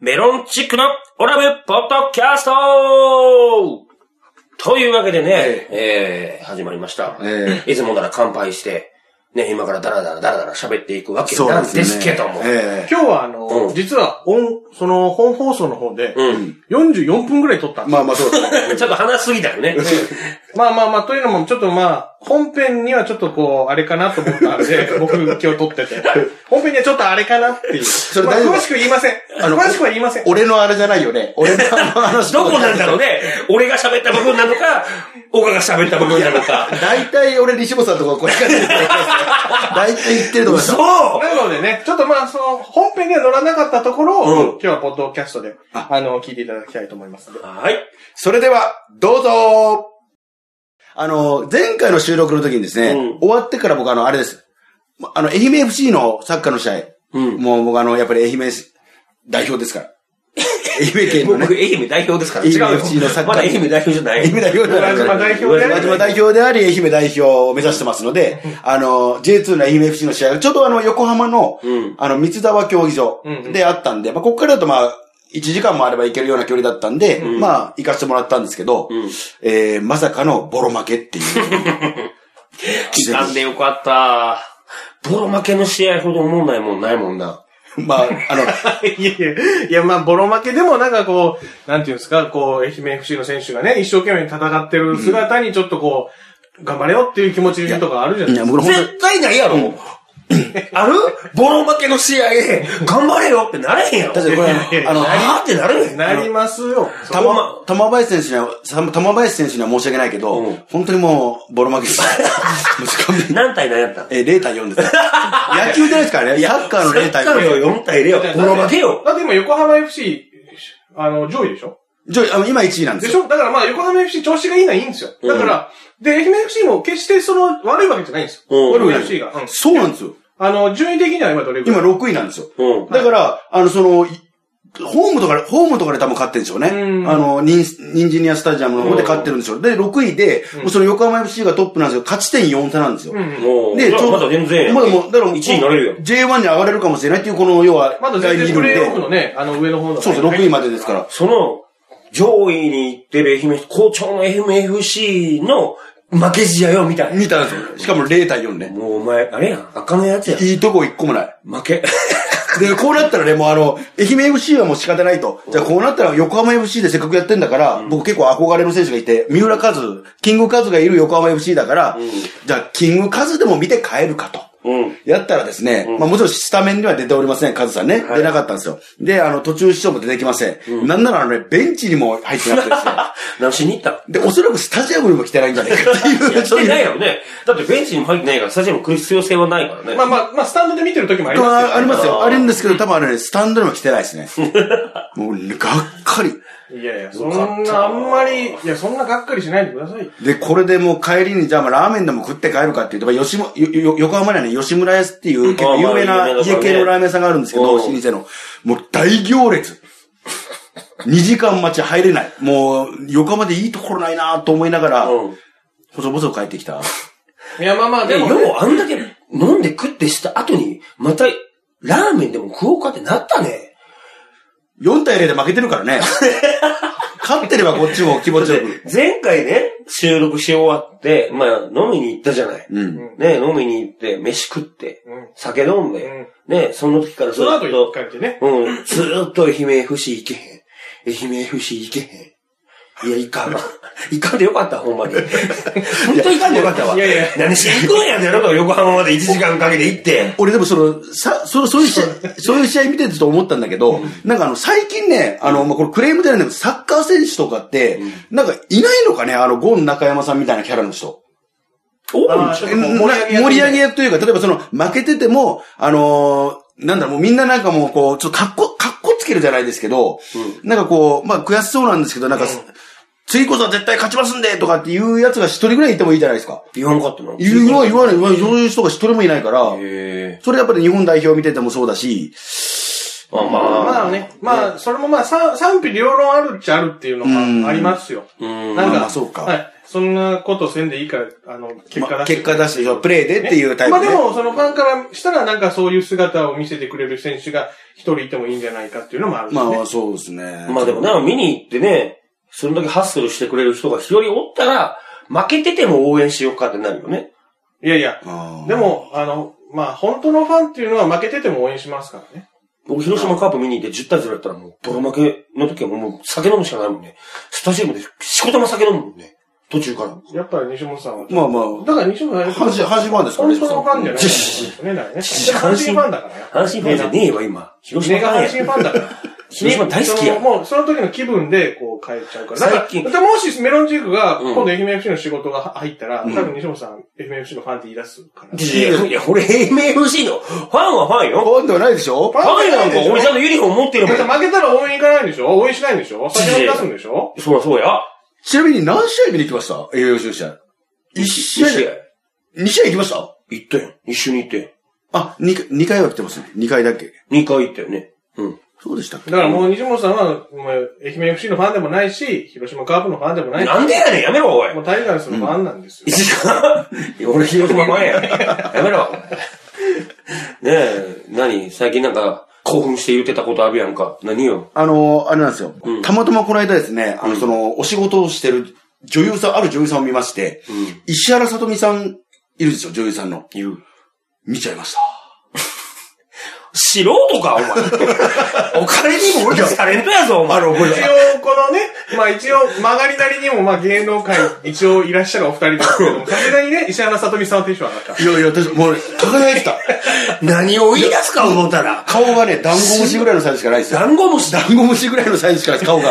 メロンチックのオラブポッドキャスト！というわけでね、えー、始まりました。えいつもなら乾杯して、ね、今からダラダラダラダラ喋っていくわけなんですけども。ええ今日はあの、うん。実は音、その本放送の方で、うん。44分ぐらい撮ったんですまあまあそうですね。ちょっと話しすぎたよね。まあまあまあ、というのも、ちょっとまあ、本編にはちょっとこう、あれかなと思ったんで、僕今日撮ってて。本編にはちょっとあれかなっていう。まあ、それ詳しく言いません。詳しくは言いません。俺のあれじゃないよね。俺の話。どこなんだろうね。俺が喋った部分なのか、岡が喋った部分なのか。大体俺西本さんとかこれから大体言ってると思いますそよ。うなのでね、ちょっとまあ、その、本編には乗らなかったところを、うん今日はポッドキャストで、ああの、聞いていただきたいと思いますので。はい。それでは、どうぞあの、前回の収録の時にですね、うん終わってから僕あの、あれです。あの、愛媛 FC のサッカーの試合。うん。もう僕あの、やっぱり愛媛代表ですから。愛媛県のね僕、。愛媛代表ですから。愛媛違うよ FC のサッ。カーまだ愛媛代表じゃない。愛媛代表ではない宇和島代表であり宇和島代表であり、愛媛代表を目指してますので、あの、J2 の愛媛 FC の試合が、ちょうどあの、横浜の、うんあの、三沢競技場であったんで、まあ、ここからだとまあ、1時間もあれば行けるような距離だったんで、んまあ、行かせてもらったんですけど、うんえー、まさかのボロ負けっていう。聞かんでよかった。ボロ負けの試合ほど思んないもんないもんな。まあ、あの、いやいや、いや、まあ、ボロ負けでもなんかこう、なんていうんですか、こう、愛媛 FC の選手がね、一生懸命戦ってる姿にちょっとこう、頑張れよっていう気持ちとかあるじゃないいや、僕本当に絶対ないやろ。ある？ボロ負けの試合で、頑張れよってなれへんやろ。だってこれ、あの、あーってなれへん。なりますよ。たま、玉林選手には、さ玉林選手には申し訳ないけど、うん本当にもう、ボロ負けです。何対何やったえー、0対4です。野球じゃないですからね。サッカーの0対4。サッカーよ、4対0よ。ボロ負けよ。だって今横浜 FC、あの、上位でしょ？じゃあ、あの今1位なんでですしよ。ょ？だからまあ横浜 FC 調子がいいのはいいんですよ。だから、で、愛媛 FC も決してその悪いわけじゃないんですよ。うん悪い FC が。うんそうなんですよ。あの、順位的には今どれぐら今い6位なんですよ。うん。だから、あの、その、いホームとかで、ホームとかで多分勝ってるんでしょうね。うんあの、ニン、ニンジニアスタジアムの方で勝ってるんですよ。で、6位で、もうその横浜 FC がトップなんですよ。勝ち点4差なんですよ。うん。もう、で、ちょうまだ全然やん。まだもう、だから、1位になれるよ。J1 に上がれるかもしれないっていう、この、要は、まだ全然プレイオフので。ね、あの上の方の。そうそう、6位までですから。その、上位に行ってる愛媛、好調の愛媛 FC の負け試合を見たい。見たんですよ。しかも0対4ね。もうお前、あれやん、赤のやつやん。いいとこ1個もない。負け。で、こうなったらね、もうあの、愛媛 FC はもう仕方ないと。じゃあこうなったら横浜 FC でせっかくやってんだから、僕結構憧れの選手がいて、三浦和、キングカズがいる横浜 FC だから、じゃあキングカズでも見て帰るかと。うん。やったらですね、まあもちろんスタメンには出ておりません、カズさんね。はい出なかったんですよ。で、あの、途中出場も出てきません。なんならあのね、ベンチにも入ってなくてですね。何しに行ったの？で、おそらくスタジアムにも来てないんじゃないかっていう。いや、来てないよね。だってベンチにも入ってないから、スタジアム来る必要性はないからね。まあまあ、まあ、スタンドで見てる時もありますけど、あありますよ。あるんですけど、多分あれね、スタンドにも来てないですね。もう、がっかり。いやいや、そんな、あんまり、いや、そんながっかりしないでください。で、これでもう帰りに、じゃあまあラーメンでも食って帰るかっていうと、まあ吉もよよ横浜にはね、吉村屋っていう結構有名な家系のラーメン屋さんがあるんですけど、うん老舗の。もう大行列。2時間待ち入れない。もう、横浜でいいところないなと思いながら、うん。細々帰ってきた。いや、まあまあ、でも、でも、ようあんだけ飲んで食ってした後に、また、ラーメンでも食おうかってなったね。4対0で負けてるからね。勝ってればこっちも気持ちよく。前回ね、収録し終わって、まあ、飲みに行ったじゃない。うん。ね、飲みに行って、飯食って、うん酒飲んで、ね、その時からずっとね。うん、ずーっと愛媛 FC 行けへん。愛媛 FC 行けへん。いや、いかん。いかんでよかった、ほんまに。本当にいかんでよかったわ。いやいや何しに行くんやで、なんか横浜まで1時間かけて行って。俺でもその、さ、その、そういう試合、そういう試合見ててと思ったんだけど、なんかあの、最近ね、あの、まあ、これクレームじゃないんだけど、サッカー選手とかって、なんかいないのかね、あの、ゴン中山さんみたいなキャラの人。お盛り上げというか、例えばその、負けてても、あのーなんだろう、もうみんななんかもう、こう、ちょっとかっこ、かっこつけるじゃないですけど、なんかこう、まあ悔しそうなんですけど、なんか、次こそは絶対勝ちますんでとかっていうやつが一人ぐらいいてもいいじゃないですか。言わんかったの言わ言わない、言わない、そういう人が一人もいないから、へそれやっぱり日本代表見ててもそうだし、ーまあまあ。まあね、まあ、それもまあ、賛賛否両論あるっちゃあるっていうのがありますよ。うん。なんか、まあまあそうかはい。そんなことせんでいいから、あの、結果まあ出して。結果出して、プレーでっていうタイプで。まあでも、そのファンからしたら、なんかそういう姿を見せてくれる選手が一人いてもいいんじゃないかっていうのもあるしね。まあ、そうですね。まあでもね、見に行ってね、それだけハッスルしてくれる人が一人おったら、負けてても応援しようかってなるよね。いやいや、で、も、あの、まあ、本当のファンっていうのは負けてても応援しますからね。僕、広島カープ見に行って10対0やったらもう、ボロ負けの時はもう酒飲むしかないもんね。スタジアムで仕事も酒飲むもんね。途中から。やっぱり西本さんは。まあまあ、だから西本さんは、阪神、阪神ファンですから本当のファンじゃないですね。だからね。阪神ファンだからよ。阪神ファンじゃねえよ、今。広島ファンや。神ファンだから。広島大好きやもう、その時の気分で、こう、変えちゃうから。だから、最近でもしメロンチークが、うん今度愛媛 FC の仕事が入ったら、うん多分西本さん、愛媛 FC のファンって言い出すから。いやいや、俺、MFC の、ファンはファンよ。ファンではないでしょ？ファファンなんか俺ちゃんんとユニフォーム持ってるもん。負けたら応援行かないんでしょ？応援しないんでしょ？酒飲み出すんでしょ？そうや、そうや。ちなみに何試合見に行きました？栄養士試合。一試合二試合行きました？行ったよ。一緒に行って。あ、二回、二回は来てますね。二回だけ。二回行ったよね。うん。そうでしたっけ？だからもう西本さんは、もう愛媛 FC のファンでもないし、広島カープのファンでもないし。なんでやねん、やめろ、おいも。うタイガースのファンなんですよ。いや 俺広島ファンや。やめろ。ねえ、何？最近なんか、興奮して言ってたことあるやんか。何よ？あの、あれなんですよ。うんたまたまこの間ですね、あの、その、お仕事をしてる女優さん、ある女優さんを見まして、うん。石原さとみさんいるでしょ、女優さんの。いる。見ちゃいました。素人か、お前。お金にも俺たちタレントやぞ、お前。一応、このね、まあ一応、曲がりなりにも、まあ芸能界、一応いらっしゃるお二人ですけども、さすがにね、石原さとみさんはテンション上がった。いやいや、私、もうね、輝いてた。何を言い出すか思ったら。顔がね、ダンゴムシぐらいのサイズしかないですよ。ダンゴムシだ。ダンゴムシぐらいのサイズしかないです、顔が。い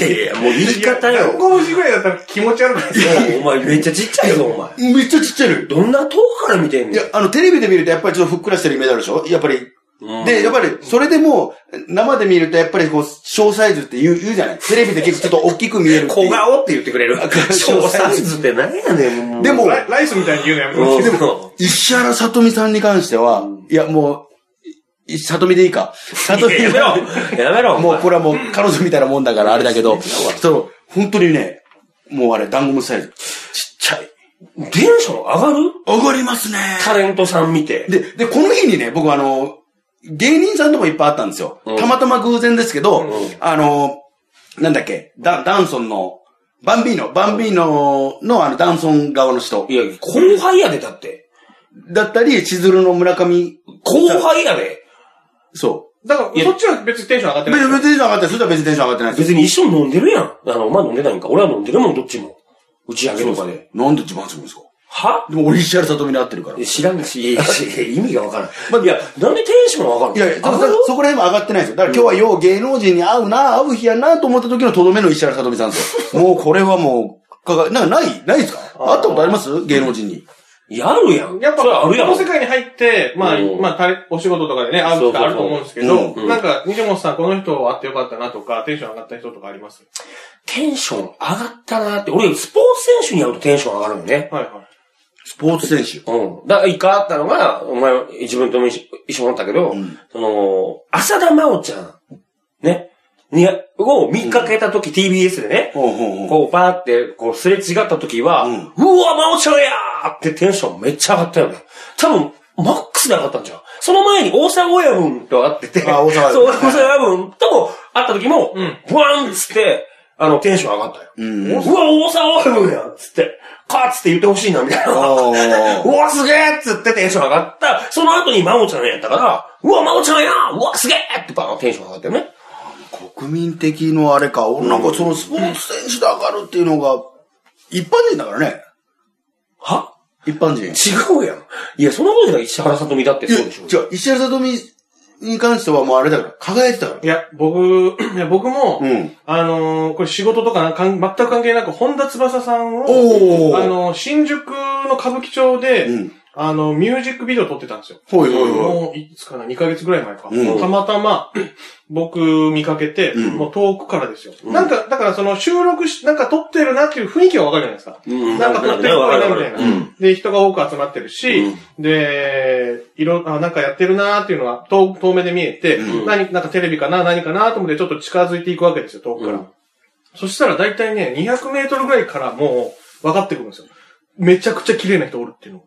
やいや、もう言い方よ。ダンゴムシぐらいだったら気持ち悪くないですお前めっちゃちっちゃいぞ、お前。めっちゃちっちゃい。どんな遠くから見てんねん。いや、あの、テレビで見るとやっぱりちょっとふっくらしてるイメージあるでしょ？やっぱり。うんで、やっぱり、それでも、生で見るとやっぱりこう、小サイズって言う、言うじゃない？テレビで結構ちょっと大きく見える小顔って言ってくれる。小サイズって何やねん、もうでもライライスみたいに言うのやめてうんほしい。でも、石原さとみさんに関しては、いや、もう、いさとみでいいか。さとみいややめろやめろもうこれ。れはもう彼女みたいなもんだからあれだけど、そう、本当にね、もうあれ、ダンゴムシサイズ。ちっちゃい。テンション上がる？上がりますね。タレントさん見て。で、で、この日にね、僕あの、芸人さんともいっぱいあったんですよ。うんたまたま偶然ですけど、うんあの、なんだっけ、ダダンソンの、バンビーノ、バンビーノのあのダンソン側の人いや、後輩やで、だって。だったり、千鶴の村上、後輩やで。そだから、そっちは別にテンション上がっう。てない。別に別にテンション上がってない。それとは別にテンション上がってないです別に一緒に飲んでるやん。あの、お前飲んでないんか。俺は飲んでるもん、どっちも。打ち上げとかで。なんで一番するんですか？は？でも俺石原さとみに会ってるから。い知らんし、いやいや意味がわからん。いや、なんでテンション上がるのやいや、上がるそこら辺も上がってないですよ。だから今日はよう芸能人に会うな、会う日やなと思った時のとどめの石原さとみさんですよ。もうこれはもう、かが、なんかないないですか？あー会ったことあります？芸能人に。やるやん。やっぱ、それあるやんこの。世界に入って、まあう、んまあ、たれお仕事とかでね、会うことあると思うんですけそうどそう、うんなんか、西本さん、この人会ってよかったなとか、テンション上がった人とかあります？テンション上がったなって。俺、スポーツ選手に会うとテンション上がるよね。はいはい。スポーツ選手。うん。だから、一回あったのが、お前、自分とも一緒一緒だったけど、うんその、浅田真央ちゃん、ね、に、を見かけた時、TBS でね、ほうほうほう。こう、パーって、こう、すれ違った時は、ううんわ、真央ちゃんやーってテンションめっちゃ上がったよね。多分、マックスで上がったんじゃん。その前に大沢親分と会ってて、あ大沢そう、大沢親分とも会った時も、うんブワンっつって、あの、テンション上がったよ。うん。うわ、大沢親分やっつって、カーッつって言ってほしいな、みたいな。うわ、すげえっつってテンション上がった。その後に真央ちゃんやったから、うわ、真央ちゃんやうわ、すげえってバーンテンション上がったよね。国民的のあれか、なんかそのスポーツ選手で上がるっていうのが、一般人だからね。は？一般人。違うやん。いや、そんなことじゃ。石原さとみだってそうでしょ。違う、石原さとみに関してはもうあれだから、輝いてたから。いや、僕、いや僕も、うん。あのーこれ仕事とかなんかん全く関係なく、本田翼さんを。あのー新宿の歌舞伎町で、うん。あの、ミュージックビデオ撮ってたんですよ。ほいほいほもう、いつかな ?2 ヶ月ぐらい前か。うんたまたま、僕見かけて、うんもう遠くからですよ。うんなんか、だからその収録し、なんか撮ってるなっていう雰囲気がわかるじゃないですか。うんなんか撮ってるっぽいなみたいな。うんで、人が多く集まってるし、で、いろ、あ、なんかやってるなーっていうのは遠遠目で見えて、うん何、なんかテレビかな何かなと思ってちょっと近づいていくわけですよ、遠くから。うんそしたら大体ね、200メートルぐらいからもう、分かってくるんですよ。めちゃくちゃ綺麗な人おるっていうのが。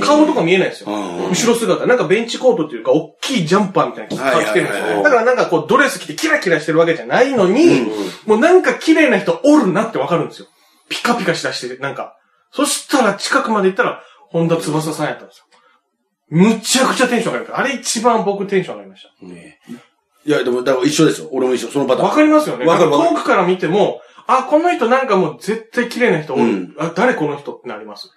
顔とか見えないんですよ。うん後ろ姿。なんかベンチコートっていうか、大きいジャンパーみたいなの着てるんですよ。だからなんかこう、ドレス着てキラキラしてるわけじゃないのに、もうなんか綺麗な人おるなってわかるんですよ。ピカピカしだして、なんか。そしたら近くまで行ったら、本田翼さんやったんですよ。むちゃくちゃテンション上がりました。あれ一番僕テンション上がりました。ねいや、でも、だから一緒ですよ。俺も一緒。そのパターン。わかりますよね。わかるわかる遠くから見ても、あ、この人なんかもう絶対綺麗な人おる。うんあ、誰この人ってなります。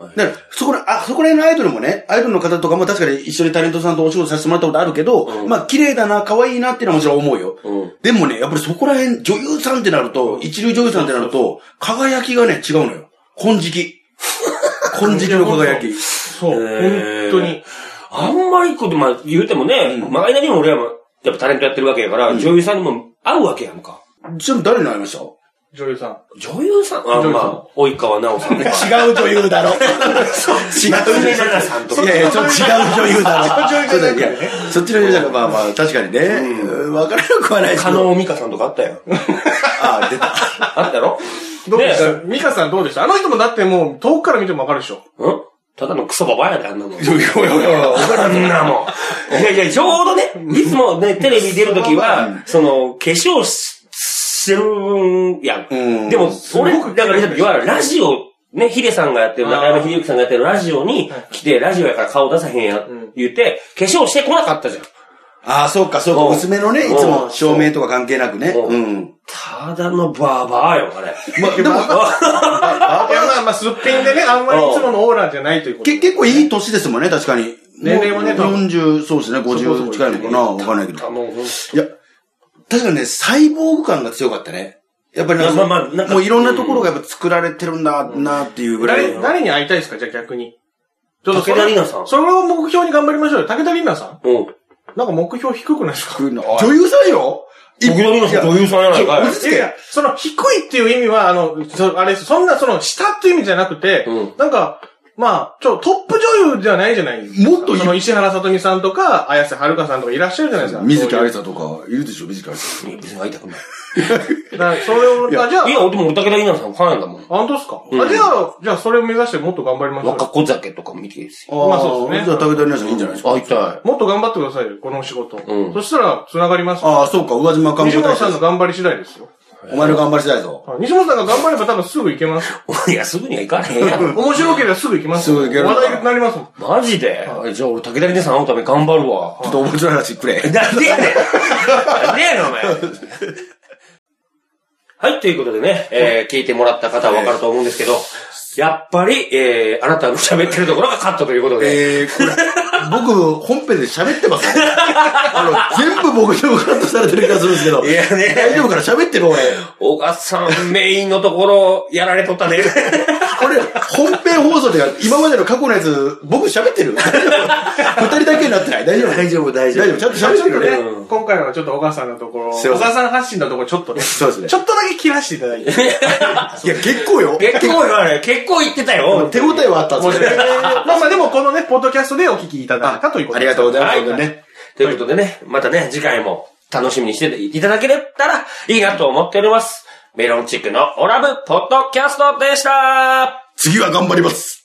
だから、そこら、あ、そこら辺のアイドルもね、アイドルの方とかも確かに一緒にタレントさんとお仕事させてもらったことあるけど、うんまあ、綺麗だな、可愛いなっていうのはもちろん思うよ。うん。でもね、やっぱりそこら辺、女優さんってなると、一流女優さんってなると、輝きがね、違うのよ。金色。金色の輝き。そう、本当に。あんまりこう、まあ、言うてもね、まあ、間にも俺らも、やっぱタレントやってるわけやから、女優さんにも会うわけやんか。ちなみに誰に会いました？女優さん。女優さん？あ、女優さんまあ、及川奈緒さんね。違う女優だろ。違夏目奈々さんとか。いやいや、ちょっと違う女優だろ。そっちの女優だから、まあまあ、確かにね。うんわからなくはないですけ加ど。納美香さんとかあったよ。あ あ、出た。あったやろ？どうでしねたミカさんどうでした？あの人もだってもう遠くから見てもわかるでしょ。うん？ただのクソババアやで、あんなもん。いやいやいやあんなもん。いやいや、ちょうどね、いつもね、テレビ出るときは、その、化粧ししてるやん。うんでも、俺、すごくだから、いわゆるラジオ、ね、ヒデさんがやってる、中山秀幸さんがやってるラジオに来て、ラジオやから顔出さへんやん、言って、化粧してこなかったじゃん。ああ、そうか、そうか。うん娘のね、いつも照明とか関係なくね。うんうん。ただのバーバーよ、あれ。まあ、でも、いや、まあまあ、すっぴんでね、あんまりいつものオーラじゃないということけ結構いい年ですもんね、確かに。年齢はねもう40、そうですね、そこそ50こ近いのかなわかんないけど。いや、確かにね、サイボーグ感が強かったね。やっぱりなんかまあまあなんかもういろんなところがやっぱ作られてるんだなっていうぐらい誰、。誰に会いたいですか？じゃあ逆に。ちょっとそ武田れ里奈さんそれを目標に頑張りましょうよ。武田里奈さんうん。なんか目標低くないですか？女優さんよ武田里奈さん女優さんやないかい。いやいや、その低いっていう意味は、あの、そあれそんなその下っていう意味じゃなくて、うんなんか、まあ、ちょ、トップ女優ではないじゃないですか。もっといその石原さとみさんとか、綾瀬はるかさんとかいらっしゃるじゃないですか。水木そういう愛さとか、いるでしょ、水木愛さ ん。いや別に会いたくない。だからそれを、あじゃあい、や、でも俺武田里奈さんファンだもん。あ本当ですか、うんあじゃあ、じゃあそれを目指してもっと頑張りましょう若よ。子酒とかも見ていいですよ。まあそうですねじゃあ、武田里奈さんいいんじゃないですか？会いたい。もっと頑張ってくださいよ、この仕事。うんそしたら、繋がります。ああ、そうか、宇和島観西本さんの。頑張り次第ですよ。お前の頑張り次第ぞ。西本さんが頑張れば多分すぐ行けますよ。いや、すぐには行かれへんやろ。面白ければすぐ行きますよ。すぐ行ける話題になりますもん。マジで？じゃあ俺武田里奈さん会うために頑張るわちょ。っと面白い話くれ。なんでやねんなんでやねん、お前。はい、ということでね、えー、聞いてもらった方はわかると思うんですけど、やっぱり、えー、あなたの喋ってるところがカットということで、えー、これ、僕、本編で喋ってますね。あの、全部僕でもカットされてる気がするんですけど。いやね大丈夫かな？喋ってる俺。小川さんメインのところやられとったね。これ、本編放送で今までの過去のやつ、僕喋ってる 二人だけになってない大丈夫？大丈夫、大大丈夫？ちゃんと喋ってるね。うん今回はちょっと小川さんのところ、小川さん発信のところちょっとね、そうですねちょっとだけ切らしていただいて。いや、結構よ。結構言われ、結構言ってたよ。手応えはあったんですけど。まあまあでもこのね、ポッドキャストでお聞きいただいたということありがとうございます。ということでね、またね、次回も楽しみにしていただけたらいいなと思っております。メロンチックのオラブポッドキャストでした次は頑張ります。